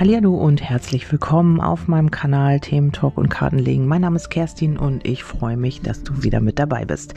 Hallo und herzlich willkommen auf meinem Kanal Themen Talk und Kartenlegen. Mein Name ist Kerstin und ich freue mich, dass du wieder mit dabei bist.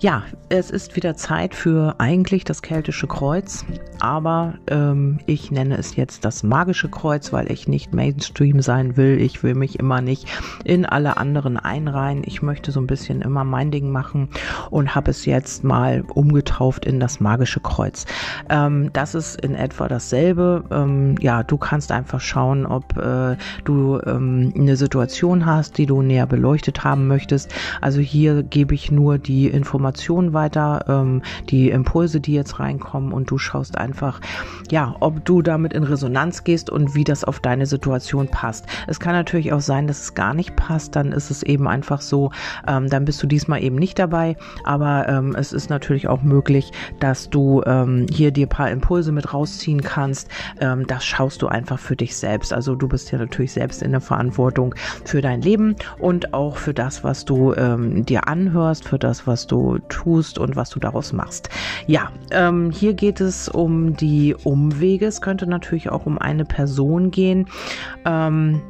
Ja, es ist wieder Zeit für eigentlich das keltische Kreuz, aber ähm, ich nenne es jetzt das magische Kreuz, weil ich nicht Mainstream sein will. Ich will mich immer nicht in alle anderen einreihen. Ich möchte so ein bisschen immer mein Ding machen und habe es jetzt mal umgetauft in das magische Kreuz. Ähm, das ist in etwa dasselbe. Ähm, ja, du kannst einfach einfach schauen, ob äh, du ähm, eine Situation hast, die du näher beleuchtet haben möchtest. Also hier gebe ich nur die Informationen weiter, ähm, die Impulse, die jetzt reinkommen und du schaust einfach, ja, ob du damit in Resonanz gehst und wie das auf deine Situation passt. Es kann natürlich auch sein, dass es gar nicht passt, dann ist es eben einfach so, ähm, dann bist du diesmal eben nicht dabei, aber ähm, es ist natürlich auch möglich, dass du ähm, hier dir ein paar Impulse mit rausziehen kannst. Ähm, das schaust du einfach für dich dich selbst. Also du bist ja natürlich selbst in der Verantwortung für dein Leben und auch für das, was du ähm, dir anhörst, für das, was du tust und was du daraus machst. Ja, ähm, hier geht es um die Umwege. Es könnte natürlich auch um eine Person gehen. Ähm,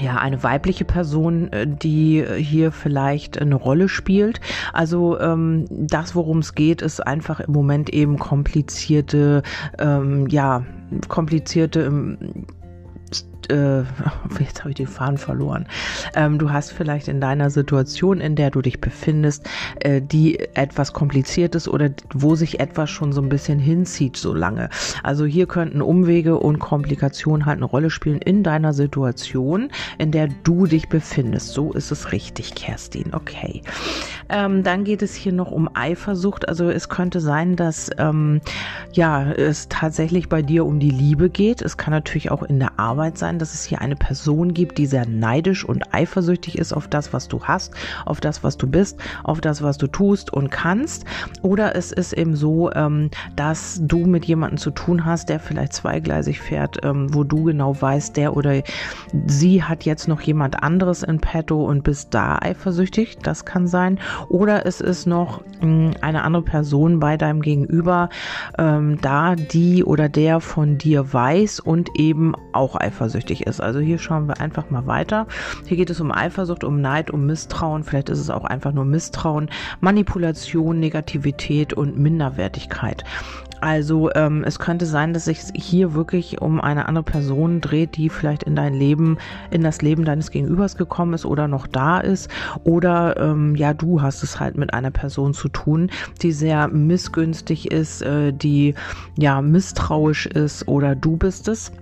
ja, eine weibliche Person, äh, die hier vielleicht eine Rolle spielt. Also ähm, das, worum es geht, ist einfach im Moment eben komplizierte, ähm, ja, komplizierte ähm, äh, jetzt habe ich den Faden verloren. Ähm, du hast vielleicht in deiner Situation, in der du dich befindest, äh, die etwas kompliziert ist oder wo sich etwas schon so ein bisschen hinzieht so lange. Also hier könnten Umwege und Komplikationen halt eine Rolle spielen in deiner Situation, in der du dich befindest. So ist es richtig, Kerstin. Okay. Ähm, dann geht es hier noch um Eifersucht. Also es könnte sein, dass ähm, ja es tatsächlich bei dir um die Liebe geht. Es kann natürlich auch in der Arbeit sein dass es hier eine Person gibt, die sehr neidisch und eifersüchtig ist auf das, was du hast, auf das, was du bist, auf das, was du tust und kannst. Oder es ist eben so, ähm, dass du mit jemandem zu tun hast, der vielleicht zweigleisig fährt, ähm, wo du genau weißt, der oder sie hat jetzt noch jemand anderes in petto und bist da eifersüchtig. Das kann sein. Oder es ist noch mh, hm, eine andere Person bei deinem Gegenüber ähm, da, die oder der von dir weiß und eben auch eifersüchtig eifersüchtig ist. Also hier schauen wir einfach mal weiter. Hier geht es um Eifersucht, um Neid, um Misstrauen. Vielleicht ist es auch einfach nur Misstrauen, Manipulation, Negativität und Minderwertigkeit. Also ähm, es könnte sein, dass sich hier wirklich um eine andere Person dreht, die vielleicht in dein Leben, in das Leben deines Gegenübers gekommen ist oder noch da ist. Oder ähm, ja, du hast es halt mit einer Person zu tun, die sehr missgünstig ist, äh, die ja misstrauisch ist oder du bist es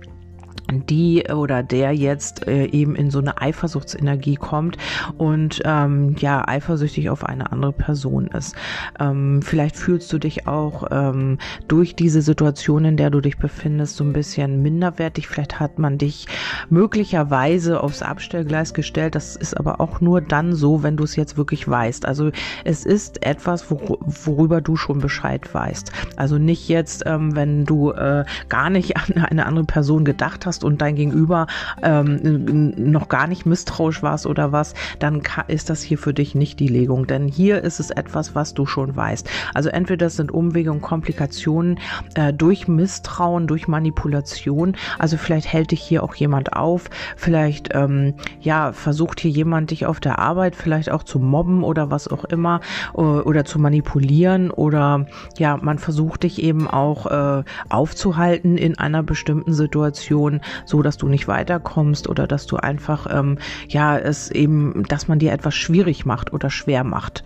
die oder der jetzt äh, eben in so eine Eifersuchtsenergie kommt und ähm, ja eifersüchtig auf eine andere Person ist. Ähm, vielleicht fühlst du dich auch ähm, durch diese Situation, in der du dich befindest, so ein bisschen minderwertig. Vielleicht hat man dich möglicherweise aufs Abstellgleis gestellt. Das ist aber auch nur dann so, wenn du es jetzt wirklich weißt. Also es ist etwas, wor worüber du schon Bescheid weißt. Also nicht jetzt, ähm, wenn du äh, gar nicht an eine andere Person gedacht hast hast und dein Gegenüber ähm, noch gar nicht misstrauisch warst oder was, dann ist das hier für dich nicht die Legung. Denn hier ist es etwas, was du schon weißt. Also entweder sind Umwege und Komplikationen äh, durch Misstrauen, durch Manipulation. Also vielleicht hält dich hier auch jemand auf. Vielleicht ähm, ja versucht hier jemand dich auf der Arbeit vielleicht auch zu mobben oder was auch immer oder, oder zu manipulieren oder ja man versucht dich eben auch äh, aufzuhalten in einer bestimmten Situation so dass du nicht weiterkommst oder dass du einfach, ähm, ja, es eben, dass man dir etwas schwierig macht oder schwer macht.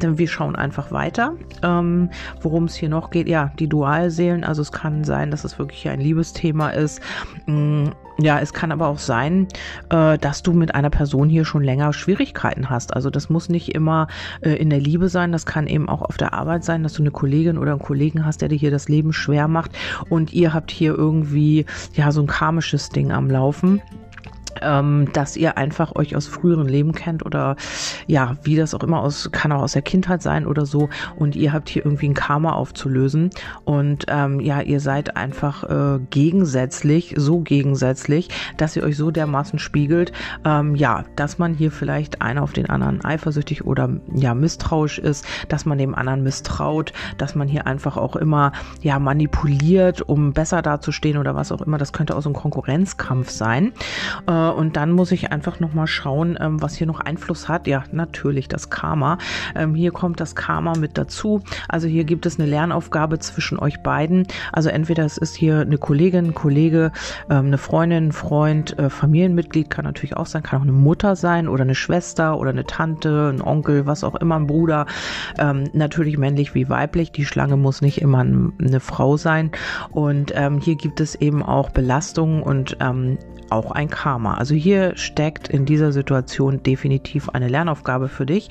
Denn wir schauen einfach weiter, ähm, worum es hier noch geht. Ja, die Dualseelen, also es kann sein, dass es wirklich ein Liebesthema ist. Ja, es kann aber auch sein, äh, dass du mit einer Person hier schon länger Schwierigkeiten hast. Also das muss nicht immer äh, in der Liebe sein, das kann eben auch auf der Arbeit sein, dass du eine Kollegin oder einen Kollegen hast, der dir hier das Leben schwer macht und ihr habt hier irgendwie ja so ein karmisches Ding am Laufen ähm, dass ihr einfach euch aus früheren Leben kennt oder ja, wie das auch immer aus, kann auch aus der Kindheit sein oder so. Und ihr habt hier irgendwie ein Karma aufzulösen. Und ähm, ja, ihr seid einfach äh, gegensätzlich, so gegensätzlich, dass ihr euch so dermaßen spiegelt, ähm, ja, dass man hier vielleicht einer auf den anderen eifersüchtig oder ja, misstrauisch ist, dass man dem anderen misstraut, dass man hier einfach auch immer ja, manipuliert, um besser dazustehen oder was auch immer, das könnte auch so ein Konkurrenzkampf sein. Äh, und dann muss ich einfach nochmal schauen, ähm, was hier noch Einfluss hat. Ja, natürlich das Karma. Ähm, hier kommt das Karma mit dazu. Also hier gibt es eine Lernaufgabe zwischen euch beiden. Also entweder es ist hier eine Kollegin, ein Kollege, ähm, eine Freundin, ein Freund, äh, Familienmitglied kann natürlich auch sein, kann auch eine Mutter sein oder eine Schwester oder eine Tante, ein Onkel, was auch immer, ein Bruder. Natürlich männlich wie weiblich. Die Schlange muss nicht immer eine Frau sein. Und hier gibt es eben auch Belastungen und auch ein Karma. Also hier steckt in dieser Situation definitiv eine Lernaufgabe für dich.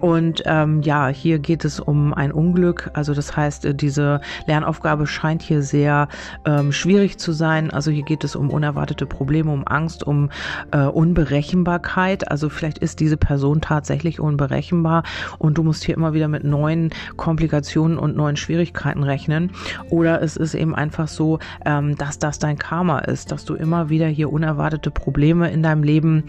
Und ähm, ja, hier geht es um ein Unglück. Also das heißt, äh, diese Lernaufgabe scheint hier sehr ähm, schwierig zu sein. Also hier geht es um unerwartete Probleme, um Angst, um äh, Unberechenbarkeit. Also vielleicht ist diese Person tatsächlich unberechenbar und du musst hier immer wieder mit neuen Komplikationen und neuen Schwierigkeiten rechnen. Oder es ist eben einfach so, ähm, dass das dein Karma ist, dass du immer wieder hier unerwartete Probleme in deinem Leben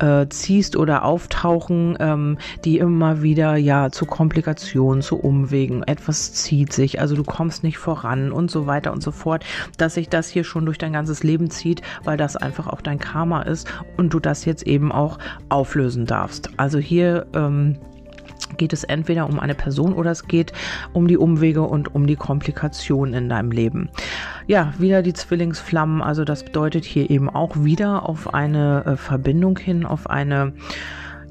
äh, ziehst oder auftauchen, ähm, die immer wieder ja zu Komplikationen, zu Umwegen, etwas zieht sich, also du kommst nicht voran und so weiter und so fort, dass sich das hier schon durch dein ganzes Leben zieht, weil das einfach auch dein Karma ist und du das jetzt eben auch auflösen darfst. Also hier ähm, geht es entweder um eine Person oder es geht um die Umwege und um die Komplikationen in deinem Leben. Ja, wieder die Zwillingsflammen, also das bedeutet hier eben auch wieder auf eine äh, Verbindung hin, auf eine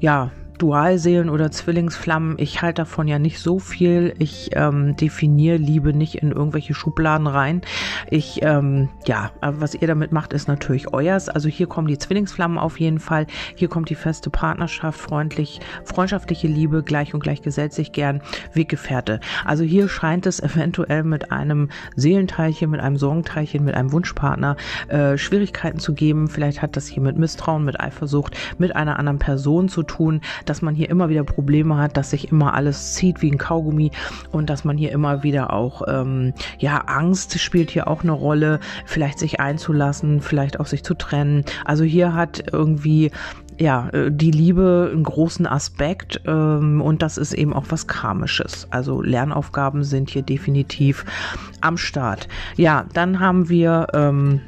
ja, Dualseelen oder Zwillingsflammen, ich halte davon ja nicht so viel. Ich ähm, definiere Liebe nicht in irgendwelche Schubladen rein. Ich, ähm, ja, was ihr damit macht, ist natürlich euers. Also hier kommen die Zwillingsflammen auf jeden Fall. Hier kommt die feste Partnerschaft, freundlich, freundschaftliche Liebe, gleich und gleich gesellt sich gern, Weggefährte. Also hier scheint es eventuell mit einem Seelenteilchen, mit einem Sorgenteilchen, mit einem Wunschpartner äh, Schwierigkeiten zu geben. Vielleicht hat das hier mit Misstrauen, mit Eifersucht, mit einer anderen Person zu tun dass man hier immer wieder Probleme hat, dass sich immer alles zieht wie ein Kaugummi und dass man hier immer wieder auch, ähm, ja, Angst spielt hier auch eine Rolle, vielleicht sich einzulassen, vielleicht auch sich zu trennen. Also hier hat irgendwie ja, äh, die Liebe einen großen Aspekt ähm, und das ist eben auch was Karmisches. Also Lernaufgaben sind hier definitiv am Start. Ja, dann haben wir ähm,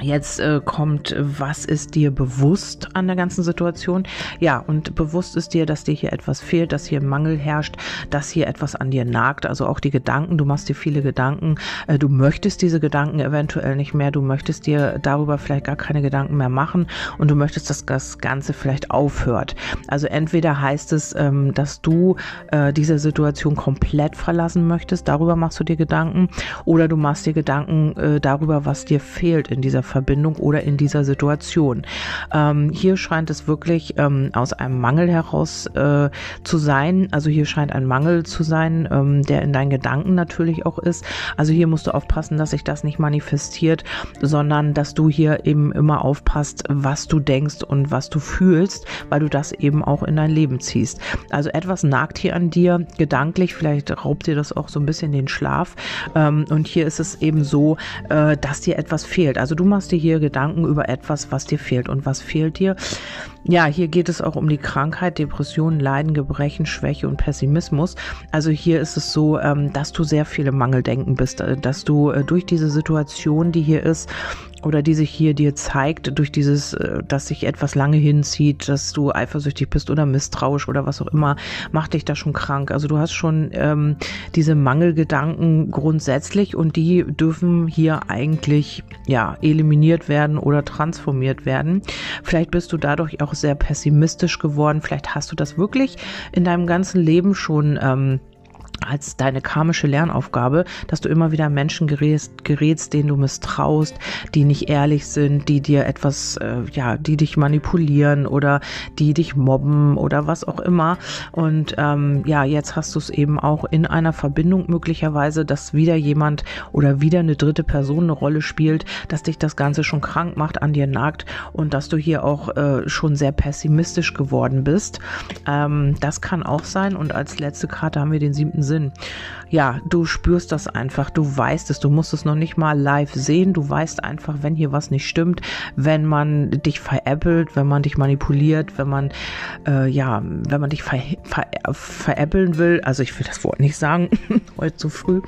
Jetzt äh, kommt, was ist dir bewusst an der ganzen Situation? Ja, und bewusst ist dir, dass dir hier etwas fehlt, dass hier Mangel herrscht, dass hier etwas an dir nagt. Also auch die Gedanken, du machst dir viele Gedanken, äh, du möchtest diese Gedanken eventuell nicht mehr, du möchtest dir darüber vielleicht gar keine Gedanken mehr machen und du möchtest, dass das Ganze vielleicht aufhört. Also entweder heißt es, ähm, dass du äh, diese Situation komplett verlassen möchtest, darüber machst du dir Gedanken, oder du machst dir Gedanken äh, darüber, was dir fehlt in dieser Verbindung oder in dieser Situation. Ähm, hier scheint es wirklich ähm, aus einem Mangel heraus äh, zu sein. Also hier scheint ein Mangel zu sein, ähm, der in deinen Gedanken natürlich auch ist. Also hier musst du aufpassen, dass sich das nicht manifestiert, sondern dass du hier eben immer aufpasst, was du denkst und was du fühlst, weil du das eben auch in dein Leben ziehst. Also etwas nagt hier an dir, gedanklich, vielleicht raubt dir das auch so ein bisschen den Schlaf. Ähm, und hier ist es eben so, äh, dass dir etwas fehlt. Also du machst machst dir hier Gedanken über etwas, was dir fehlt. Und was fehlt dir? Ja, hier geht es auch um die Krankheit, Depressionen, Leiden, Gebrechen, Schwäche und Pessimismus. Also hier ist es so, ähm, dass du sehr viele Mangeldenken bist, äh, dass du äh, durch diese Situation, die hier ist, oder die sich hier dir zeigt, durch dieses, äh, dass sich etwas lange hinzieht, dass du eifersüchtig bist oder misstrauisch oder was auch immer, macht dich da schon krank. Also du hast schon ähm, diese Mangelgedanken grundsätzlich und die dürfen hier eigentlich ja eliminiert werden oder transformiert werden. Vielleicht bist du dadurch auch sehr pessimistisch geworden. Vielleicht hast du das wirklich in deinem ganzen Leben schon ähm, als deine karmische Lernaufgabe, dass du immer wieder Menschen gerätst, gerätst, denen du misstraust, die nicht ehrlich sind, die dir etwas, äh, ja, die dich manipulieren oder die dich mobben oder was auch immer. Und ähm, ja, jetzt hast du es eben auch in einer Verbindung möglicherweise, dass wieder jemand oder wieder eine dritte Person eine Rolle spielt, dass dich das Ganze schon krank macht, an dir nagt und dass du hier auch äh, schon sehr pessimistisch geworden bist. Ähm, das kann auch sein. Und als letzte Karte haben wir den siebten Sinn. Ja, du spürst das einfach, du weißt es, du musst es noch nicht mal live sehen, du weißt einfach, wenn hier was nicht stimmt, wenn man dich veräppelt, wenn man dich manipuliert, wenn man, äh, ja, wenn man dich ver, ver, veräppeln will, also ich will das Wort nicht sagen, heute zu früh,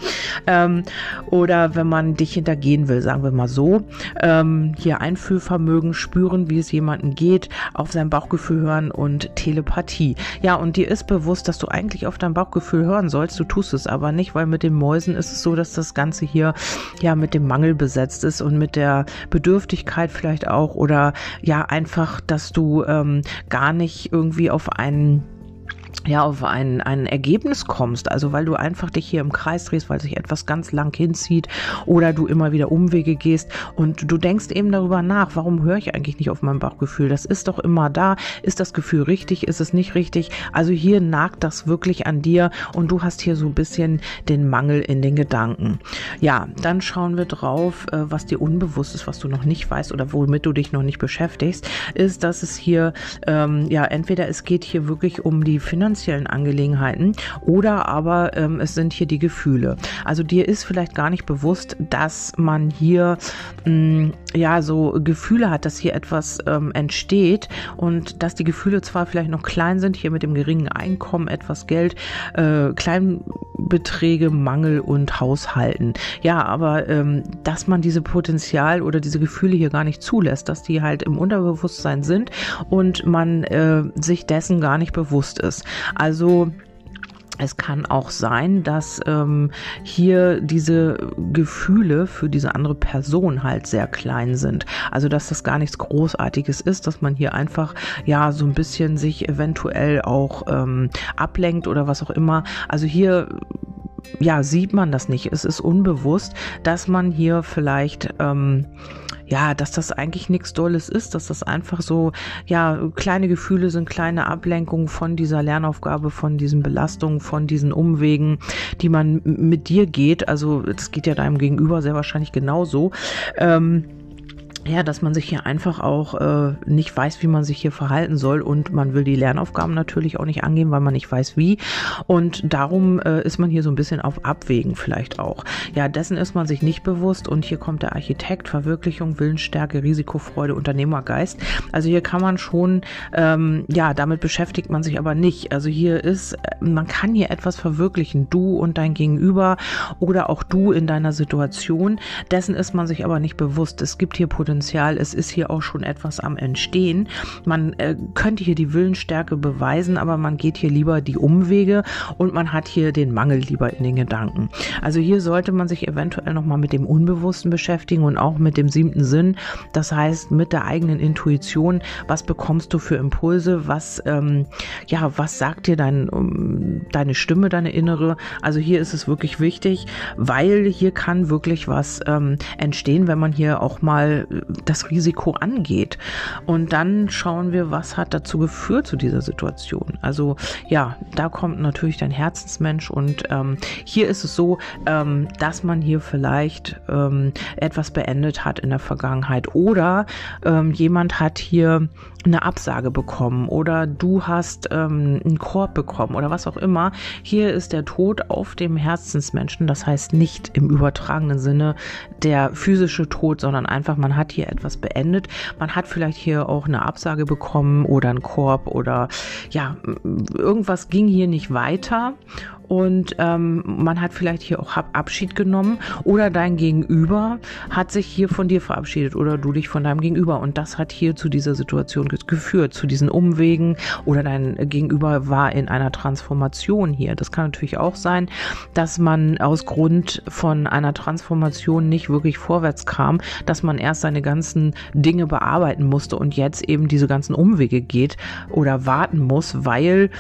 ähm, oder wenn man dich hintergehen will, sagen wir mal so, ähm, hier Einfühlvermögen spüren, wie es jemandem geht, auf sein Bauchgefühl hören und Telepathie. Ja, und dir ist bewusst, dass du eigentlich auf dein Bauchgefühl hören sollst, du tust es aber nicht, weil mit den Mäusen ist es so, dass das Ganze hier ja mit dem Mangel besetzt ist und mit der Bedürftigkeit vielleicht auch oder ja einfach, dass du ähm, gar nicht irgendwie auf einen ja, auf ein, ein Ergebnis kommst, also weil du einfach dich hier im Kreis drehst, weil sich etwas ganz lang hinzieht oder du immer wieder Umwege gehst und du denkst eben darüber nach, warum höre ich eigentlich nicht auf mein Bauchgefühl? Das ist doch immer da. Ist das Gefühl richtig? Ist es nicht richtig? Also hier nagt das wirklich an dir und du hast hier so ein bisschen den Mangel in den Gedanken. Ja, dann schauen wir drauf, äh, was dir unbewusst ist, was du noch nicht weißt oder womit du dich noch nicht beschäftigst, ist, dass es hier, ähm, ja, entweder es geht hier wirklich um die Finanzierung finanziellen Angelegenheiten oder aber ähm, es sind hier die Gefühle. Also dir ist vielleicht gar nicht bewusst, dass man hier mh, mm, ja so Gefühle hat, dass hier etwas ähm, entsteht und dass die Gefühle zwar vielleicht noch klein sind, hier mit dem geringen Einkommen etwas Geld, äh, Kleinbeträge, Mangel und Haushalten. Ja, aber ähm, dass man diese Potenzial oder diese Gefühle hier gar nicht zulässt, dass die halt im Unterbewusstsein sind und man äh, sich dessen gar nicht bewusst ist. Also es kann auch sein, dass ähm, hier diese Gefühle für diese andere Person halt sehr klein sind. Also dass das gar nichts Großartiges ist, dass man hier einfach ja so ein bisschen sich eventuell auch ähm, ablenkt oder was auch immer. Also hier ja sieht man das nicht. Es ist unbewusst, dass man hier vielleicht ähm, ja, dass das eigentlich nichts Dolles ist, dass das einfach so, ja, kleine Gefühle sind, kleine Ablenkungen von dieser Lernaufgabe, von diesen Belastungen, von diesen Umwegen, die man mit dir geht. Also, das geht ja deinem Gegenüber sehr wahrscheinlich genauso. Ähm, ja, dass man sich hier einfach auch äh, nicht weiß, wie man sich hier verhalten soll und man will die Lernaufgaben natürlich auch nicht angehen, weil man nicht weiß wie und darum äh, ist man hier so ein bisschen auf Abwägen vielleicht auch. Ja, dessen ist man sich nicht bewusst und hier kommt der Architekt, Verwirklichung, Willensstärke, Risikofreude, Unternehmergeist. Also hier kann man schon, ähm, ja, damit beschäftigt man sich aber nicht. Also hier ist, man kann hier etwas verwirklichen, du und dein Gegenüber oder auch du in deiner Situation. Dessen ist man sich aber nicht bewusst. Es gibt hier Potenzial Potenzial. Es ist hier auch schon etwas am Entstehen. Man äh, könnte hier die Willensstärke beweisen, aber man geht hier lieber die Umwege und man hat hier den Mangel lieber in den Gedanken. Also hier sollte man sich eventuell nochmal mit dem Unbewussten beschäftigen und auch mit dem siebten Sinn. Das heißt, mit der eigenen Intuition. Was bekommst du für Impulse? Was, ähm, ja, was sagt dir dein, um, deine Stimme, deine innere? Also hier ist es wirklich wichtig, weil hier kann wirklich was ähm, entstehen, wenn man hier auch mal das Risiko angeht. Und dann schauen wir, was hat dazu geführt zu dieser Situation. Also ja, da kommt natürlich dein Herzensmensch und ähm, hier ist es so, ähm, dass man hier vielleicht ähm, etwas beendet hat in der Vergangenheit oder ähm, jemand hat hier eine Absage bekommen oder du hast ähm, einen Korb bekommen oder was auch immer. Hier ist der Tod auf dem Herzensmenschen, das heißt nicht im übertragenen Sinne der physische Tod, sondern einfach man hat hier etwas beendet. Man hat vielleicht hier auch eine Absage bekommen oder einen Korb oder ja, irgendwas ging hier nicht weiter und ähm, man hat vielleicht hier auch Abschied genommen oder dein Gegenüber hat sich hier von dir verabschiedet oder du dich von deinem Gegenüber und das hat hier zu dieser Situation geführt, zu diesen Umwegen oder dein Gegenüber war in einer Transformation hier. Das kann natürlich auch sein, dass man aus Grund von einer Transformation nicht wirklich vorwärts kam, dass man erst seine ganzen Dinge bearbeiten musste und jetzt eben diese ganzen Umwege geht oder warten muss, weil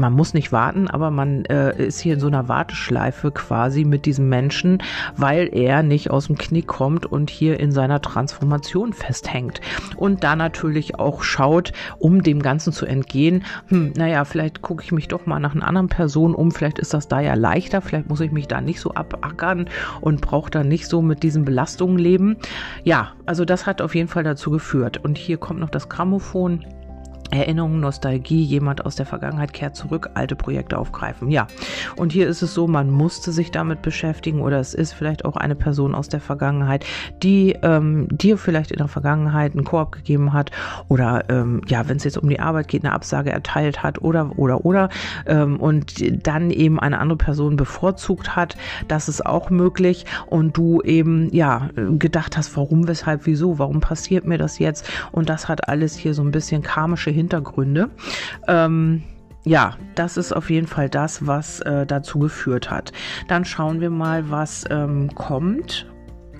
man muss nicht warten, aber man äh, ist hier in so einer Warteschleife quasi mit diesem Menschen, weil er nicht aus dem Knick kommt und hier in seiner Transformation festhängt. Und da natürlich auch schaut, um dem Ganzen zu entgehen, hm, naja, vielleicht gucke ich mich doch mal nach einer anderen Person um, vielleicht ist das da ja leichter, vielleicht muss ich mich da nicht so abackern und brauche da nicht so mit diesen Belastungen leben. Ja, also das hat auf jeden Fall dazu geführt. Und hier kommt noch das Grammophon. Erinnerungen, Nostalgie, jemand aus der Vergangenheit kehrt zurück, alte Projekte aufgreifen. Ja, und hier ist es so, man musste sich damit beschäftigen oder es ist vielleicht auch eine Person aus der Vergangenheit, die ähm, dir vielleicht in der Vergangenheit einen Korb gegeben hat oder ähm, ja, wenn es jetzt um die Arbeit geht, eine Absage erteilt hat oder oder oder ähm, und dann eben eine andere Person bevorzugt hat. Das ist auch möglich und du eben ja gedacht hast, warum, weshalb, wieso, warum passiert mir das jetzt? Und das hat alles hier so ein bisschen karmische Hintergründe. Ähm, ja, das ist auf jeden Fall das, was äh, dazu geführt hat. Dann schauen wir mal, was ähm, kommt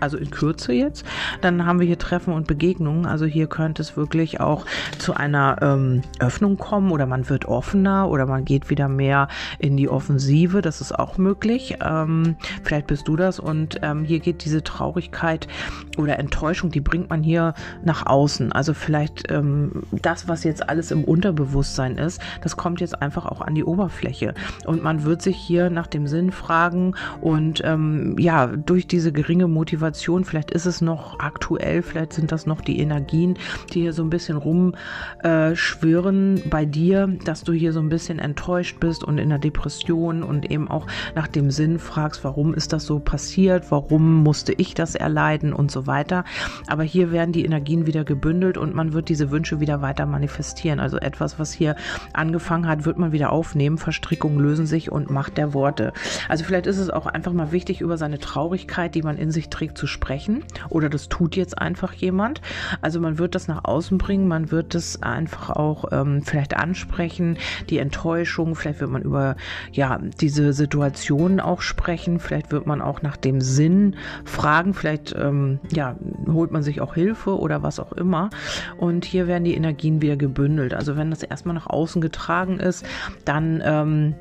also in Kürze jetzt. Dann haben wir hier Treffen und Begegnungen. Also hier könnte es wirklich auch zu einer ähm, Öffnung kommen oder man wird offener oder man geht wieder mehr in die Offensive. Das ist auch möglich. Ähm, vielleicht bist du das und ähm, hier geht diese Traurigkeit oder Enttäuschung, die bringt man hier nach außen. Also vielleicht ähm, das, was jetzt alles im Unterbewusstsein ist, das kommt jetzt einfach auch an die Oberfläche und man wird sich hier nach dem Sinn fragen und ähm, ja, durch diese geringe Motivation Motivation, vielleicht ist es noch aktuell, vielleicht sind das noch die Energien, die hier so ein bisschen rumschwirren äh, bei dir, dass du hier so ein bisschen enttäuscht bist und in der Depression und eben auch nach dem Sinn fragst, warum ist das so passiert, warum musste ich das erleiden und so weiter. Aber hier werden die Energien wieder gebündelt und man wird diese Wünsche wieder weiter manifestieren. Also etwas, was hier angefangen hat, wird man wieder aufnehmen. Verstrickungen lösen sich und Macht der Worte. Also vielleicht ist es auch einfach mal wichtig, über seine Traurigkeit, die man in sich trägt, zu sprechen oder das tut jetzt einfach jemand. Also man wird das nach außen bringen, man wird das einfach auch ähm, vielleicht ansprechen, die Enttäuschung, vielleicht wird man über ja diese Situation auch sprechen, vielleicht wird man auch nach dem Sinn fragen, vielleicht ähm, ja holt man sich auch Hilfe oder was auch immer. Und hier werden die Energien wieder gebündelt. Also wenn das erstmal nach außen getragen ist, dann ähm,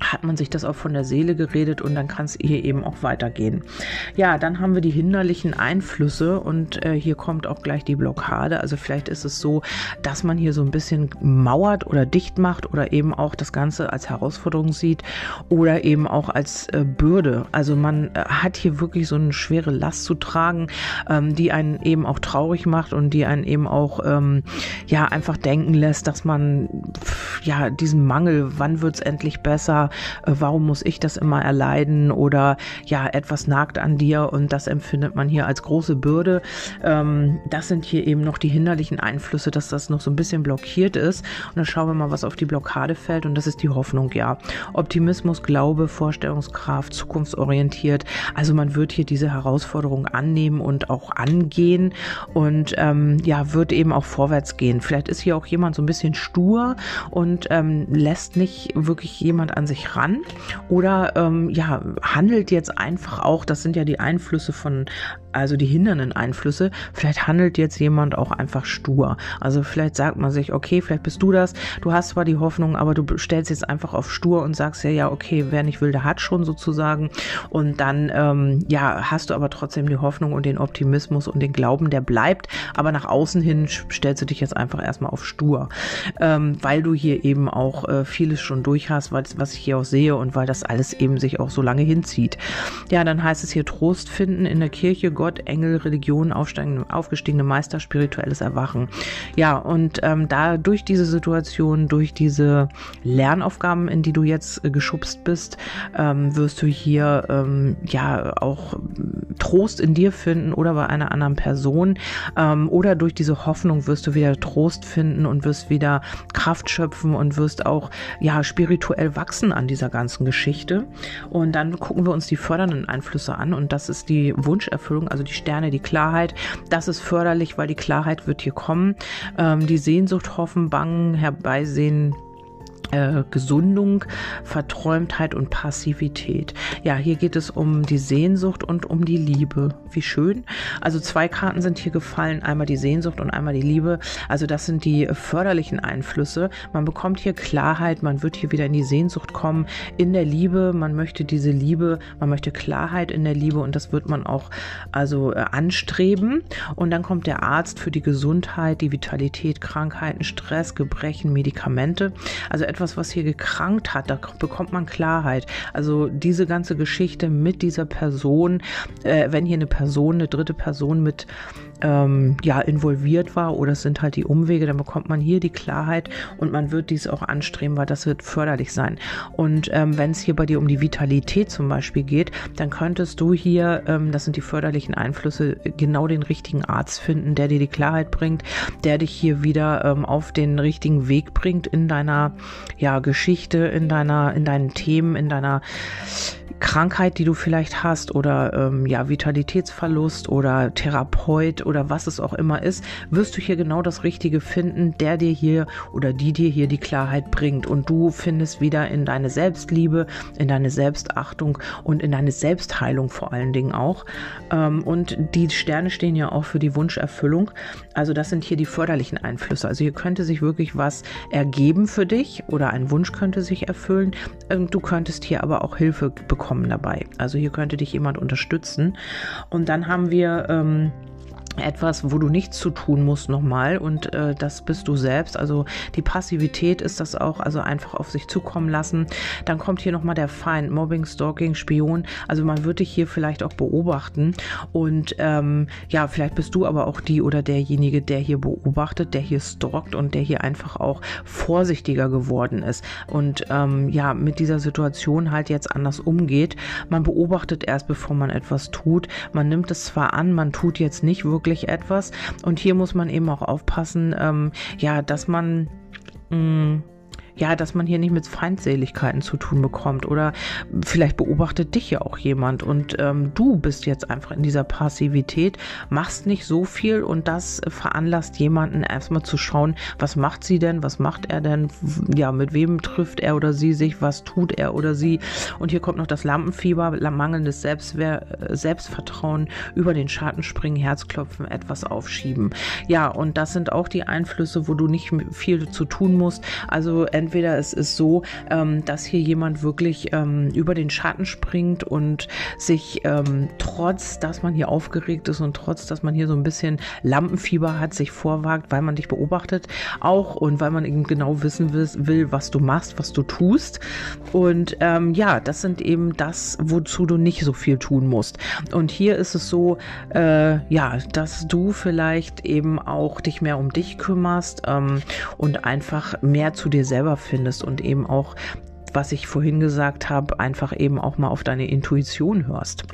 hat man sich das auch von der Seele geredet und dann kann es hier eben auch weitergehen. Ja, dann haben wir die hinderlichen Einflüsse und äh, hier kommt auch gleich die Blockade. Also vielleicht ist es so, dass man hier so ein bisschen mauert oder dicht macht oder eben auch das Ganze als Herausforderung sieht oder eben auch als äh, Bürde. Also man äh, hat hier wirklich so eine schwere Last zu tragen, ähm, die einen eben auch traurig macht und die einen eben auch ähm, ja einfach denken lässt, dass man ja diesen Mangel, wann wird es endlich besser, äh, warum muss ich das immer erleiden oder ja, etwas nagt an dir und das empfindet man hier als große Bürde. Ähm, das sind hier eben noch die hinderlichen Einflüsse, dass das noch so ein bisschen blockiert ist. Und dann schauen wir mal, was auf die Blockade fällt und das ist die Hoffnung, ja. Optimismus, Glaube, Vorstellungskraft, zukunftsorientiert. Also man wird hier diese Herausforderung annehmen und auch angehen und ähm, ja, wird eben auch vorwärts gehen. Vielleicht ist hier auch jemand so ein bisschen stur und ähm, lässt nicht wirklich jemand an sich sich ran oder ähm, ja, handelt jetzt einfach auch, das sind ja die Einflüsse von also die hindernden Einflüsse. Vielleicht handelt jetzt jemand auch einfach stur. Also vielleicht sagt man sich, okay, vielleicht bist du das. Du hast zwar die Hoffnung, aber du stellst jetzt einfach auf stur und sagst ja, ja, okay, wer nicht will, der hat schon sozusagen. Und dann, ähm, ja, hast du aber trotzdem die Hoffnung und den Optimismus und den Glauben, der bleibt. Aber nach außen hin stellst du dich jetzt einfach erstmal auf stur, ähm, weil du hier eben auch äh, vieles schon durch hast, was ich hier auch sehe und weil das alles eben sich auch so lange hinzieht. Ja, dann heißt es hier Trost finden in der Kirche, Gott Gott, Engel, Religion, aufgestiegene Meister, spirituelles Erwachen. Ja, und ähm, da durch diese Situation, durch diese Lernaufgaben, in die du jetzt äh, geschubst bist, ähm, wirst du hier ähm, ja auch Trost in dir finden oder bei einer anderen Person ähm, oder durch diese Hoffnung wirst du wieder Trost finden und wirst wieder Kraft schöpfen und wirst auch ja spirituell wachsen an dieser ganzen Geschichte. Und dann gucken wir uns die fördernden Einflüsse an und das ist die Wunscherfüllung, also die Sterne, die Klarheit. Das ist förderlich, weil die Klarheit wird hier kommen. Ähm, die Sehnsucht, Hoffen, Bangen, Herbeisehen, äh, Gesundung, Verträumtheit und Passivität. Ja, hier geht es um die Sehnsucht und um die Liebe. Wie schön. Also zwei Karten sind hier gefallen, einmal die Sehnsucht und einmal die Liebe. Also das sind die förderlichen Einflüsse. Man bekommt hier Klarheit, man wird hier wieder in die Sehnsucht kommen, in der Liebe. Man möchte diese Liebe, man möchte Klarheit in der Liebe und das wird man auch also äh, anstreben. Und dann kommt der Arzt für die Gesundheit, die Vitalität, Krankheiten, Stress, Gebrechen, Medikamente. Also etwas, was hier gekrankt hat, da bekommt man Klarheit. Also diese ganze Geschichte mit dieser Person, äh, wenn hier eine Person, eine dritte Person mit ähm, ja, involviert war oder es sind halt die Umwege, dann bekommt man hier die Klarheit und man wird dies auch anstreben, weil das wird förderlich sein. Und ähm, wenn es hier bei dir um die Vitalität zum Beispiel geht, dann könntest du hier, ähm, das sind die förderlichen Einflüsse, genau den richtigen Arzt finden, der dir die Klarheit bringt, der dich hier wieder ähm, auf den richtigen Weg bringt in deiner ja, Geschichte, in deiner, in deinen Themen, in deiner Krankheit, die du vielleicht hast oder ähm, ja Vitalitätsverlust oder Therapeut oder was es auch immer ist, wirst du hier genau das Richtige finden, der dir hier oder die dir hier die Klarheit bringt und du findest wieder in deine Selbstliebe, in deine Selbstachtung und in deine Selbstheilung vor allen Dingen auch. Ähm, und die Sterne stehen ja auch für die Wunscherfüllung. Also das sind hier die förderlichen Einflüsse. Also hier könnte sich wirklich was ergeben für dich oder ein Wunsch könnte sich erfüllen. Ähm, du könntest hier aber auch Hilfe bekommen dabei. Also hier könnte dich jemand unterstützen. Und dann haben wir ähm, etwas, wo du nichts zu tun musst nochmal und äh, das bist du selbst. Also die Passivität ist das auch, also einfach auf sich zukommen lassen. Dann kommt hier nochmal der Feind, Mobbing, Stalking, Spion. Also man würde dich hier vielleicht auch beobachten und ähm, ja, vielleicht bist du aber auch die oder derjenige, der hier beobachtet, der hier stalkt und der hier einfach auch vorsichtiger geworden ist und ähm, ja, mit dieser Situation halt jetzt anders umgeht. Man beobachtet erst, bevor man etwas tut. Man nimmt es zwar an, man tut jetzt nicht wirklich wirklich etwas. Und hier muss man eben auch aufpassen, ähm, ja, dass man mh, mm, ja, dass man hier nicht mit Feindseligkeiten zu tun bekommt oder vielleicht beobachtet dich ja auch jemand und ähm, du bist jetzt einfach in dieser Passivität, machst nicht so viel und das veranlasst jemanden erstmal zu schauen, was macht sie denn, was macht er denn, ja, mit wem trifft er oder sie sich, was tut er oder sie und hier kommt noch das Lampenfieber, mangelndes Selbstwehr, Selbstvertrauen, über den Schatten springen, Herzklopfen, etwas aufschieben. Ja, und das sind auch die Einflüsse, wo du nicht viel zu tun musst. Also es ist so, ähm, dass hier jemand wirklich ähm, über den Schatten springt und sich ähm, trotz, dass man hier aufgeregt ist und trotz, dass man hier so ein bisschen Lampenfieber hat, sich vorwagt, weil man dich beobachtet auch und weil man eben genau wissen will, will was du machst, was du tust. Und ähm, ja, das sind eben das, wozu du nicht so viel tun musst. Und hier ist es so, äh, ja, dass du vielleicht eben auch dich mehr um dich kümmerst ähm, und einfach mehr zu dir selber findest und eben auch was ich vorhin gesagt habe, einfach eben auch mal auf deine Intuition hörst.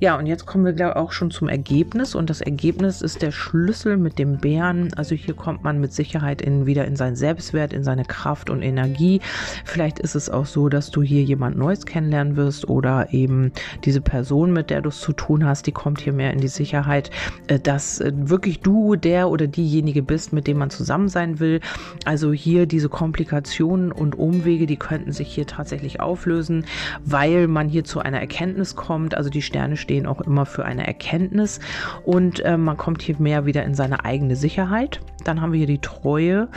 Ja, und jetzt kommen wir glaube auch schon zum Ergebnis und das Ergebnis ist der Schlüssel mit dem Bären. Also hier kommt man mit Sicherheit in, wieder in seinen Selbstwert, in seine Kraft und Energie. Vielleicht ist es auch so, dass du hier jemand Neues kennenlernen wirst oder eben diese Person, mit der du es zu tun hast, die kommt hier mehr in die Sicherheit, äh, dass äh, wirklich du der oder diejenige bist, mit dem man zusammen sein will. Also hier diese Komplikationen und Umwege, die könnten sich hier tatsächlich auflösen, weil man hier zu einer Erkenntnis kommt. Also die Sterne stehen auch immer für eine Erkenntnis und äh, man kommt hier mehr wieder in seine eigene Sicherheit. Dann haben wir hier die Treue,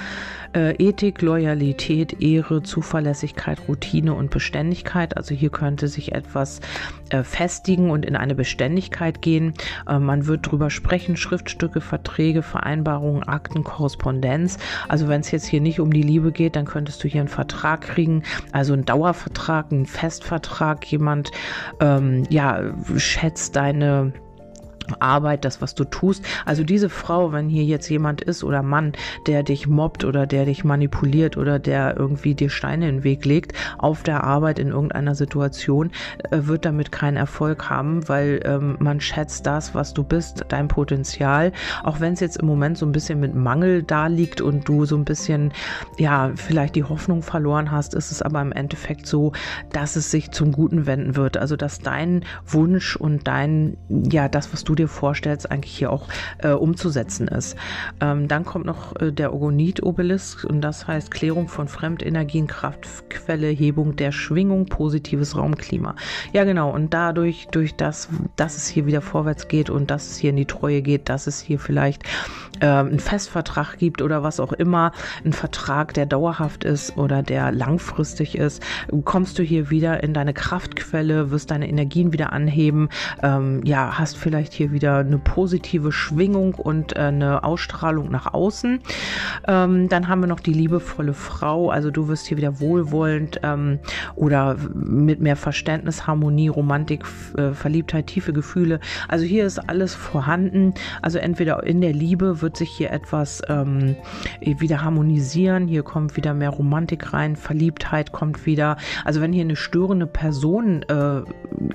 äh, Ethik, Loyalität, Ehre, Zuverlässigkeit, Routine und Beständigkeit. Also hier könnte sich etwas äh, festigen und in eine Beständigkeit gehen. Äh, man wird drüber sprechen, Schriftstücke, Verträge, Vereinbarungen, Akten, Korrespondenz. Also wenn es jetzt hier nicht um die Liebe geht, dann könntest du hier einen Vertrag kriegen, also einen Dauervertrag, einen Festvertrag. Jemand ähm, ja schätzt deine Arbeit, das, was du tust. Also diese Frau, wenn hier jetzt jemand ist oder Mann, der dich mobbt oder der dich manipuliert oder der irgendwie dir Steine in den Weg legt auf der Arbeit in irgendeiner Situation, äh, wird damit keinen Erfolg haben, weil ähm, man schätzt das, was du bist, dein Potenzial. Auch wenn es jetzt im Moment so ein bisschen mit Mangel da liegt und du so ein bisschen, ja, vielleicht die Hoffnung verloren hast, ist es aber im Endeffekt so, dass es sich zum Guten wenden wird. Also dass dein Wunsch und dein, ja, das, was du dir vorstellst, eigentlich hier auch äh, umzusetzen ist. Ähm, dann kommt noch äh, der Ogonit-Obelisk und das heißt Klärung von Fremdenergien, Kraftquelle, Hebung der Schwingung, positives Raumklima. Ja, genau. Und dadurch, durch das, dass es hier wieder vorwärts geht und dass es hier in die Treue geht, dass es hier vielleicht äh, einen Festvertrag gibt oder was auch immer, ein Vertrag, der dauerhaft ist oder der langfristig ist, kommst du hier wieder in deine Kraftquelle, wirst deine Energien wieder anheben, ähm, ja, hast vielleicht hier wieder eine positive Schwingung und äh, eine Ausstrahlung nach außen. Ähm, dann haben wir noch die liebevolle Frau, also du wirst hier wieder wohlwollend ähm, oder mit mehr Verständnis, Harmonie, Romantik, äh, Verliebtheit, tiefe Gefühle. Also hier ist alles vorhanden. Also entweder in der Liebe wird sich hier etwas ähm, wieder harmonisieren, hier kommt wieder mehr Romantik rein, Verliebtheit kommt wieder. Also wenn hier eine störende Person äh,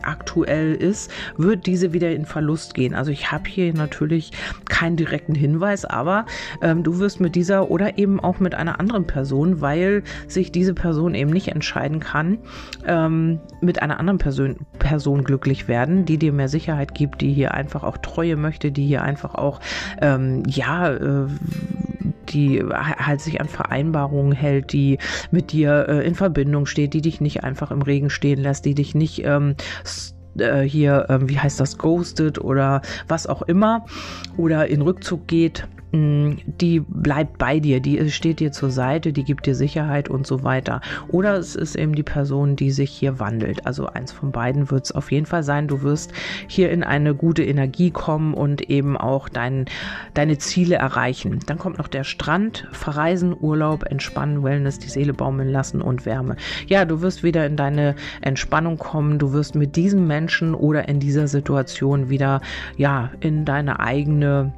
aktuell ist, wird diese wieder in Verlust gehen. Also ich habe hier natürlich keinen direkten Hinweis, aber ähm, du wirst mit dieser oder eben auch mit einer anderen Person, weil sich diese Person eben nicht entscheiden kann, ähm, mit einer anderen Person, Person glücklich werden, die dir mehr Sicherheit gibt, die hier einfach auch Treue möchte, die hier einfach auch, ähm, ja, äh, die halt sich an Vereinbarungen hält, die mit dir äh, in Verbindung steht, die dich nicht einfach im Regen stehen lässt, die dich nicht ähm, äh, hier, äh, wie heißt das, ghostet oder was auch immer oder in Rückzug geht. Mm, die bleibt bei dir, die steht dir zur Seite, die gibt dir Sicherheit und so weiter. Oder es ist eben die Person, die sich hier wandelt. Also eins von beiden wird es auf jeden Fall sein. Du wirst hier in eine gute Energie kommen und eben auch dein, deine Ziele erreichen. Dann kommt noch der Strand, verreisen, Urlaub, entspannen, Wellness, die Seele baumeln lassen und Wärme. Ja, du wirst wieder in deine Entspannung kommen. Du wirst mit diesem Menschen oder in dieser Situation wieder, ja, in deine eigene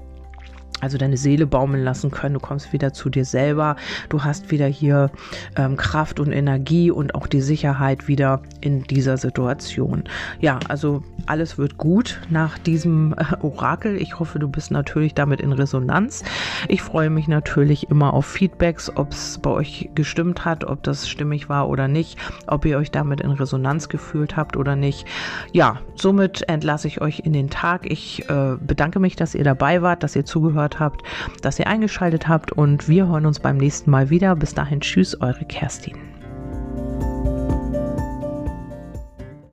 also deine Seele baumeln lassen können. Du kommst wieder zu dir selber. Du hast wieder hier ähm, Kraft und Energie und auch die Sicherheit wieder in dieser Situation. Ja, also alles wird gut nach diesem äh, Orakel. Ich hoffe, du bist natürlich damit in Resonanz. Ich freue mich natürlich immer auf Feedbacks, ob es bei euch gestimmt hat, ob das stimmig war oder nicht, ob ihr euch damit in Resonanz gefühlt habt oder nicht. Ja, somit entlasse ich euch in den Tag. Ich äh, bedanke mich, dass ihr dabei wart, dass ihr zugehört zugehört habt, dass ihr eingeschaltet habt und wir hören uns beim nächsten Mal wieder. Bis dahin, tschüss, eure Kerstin.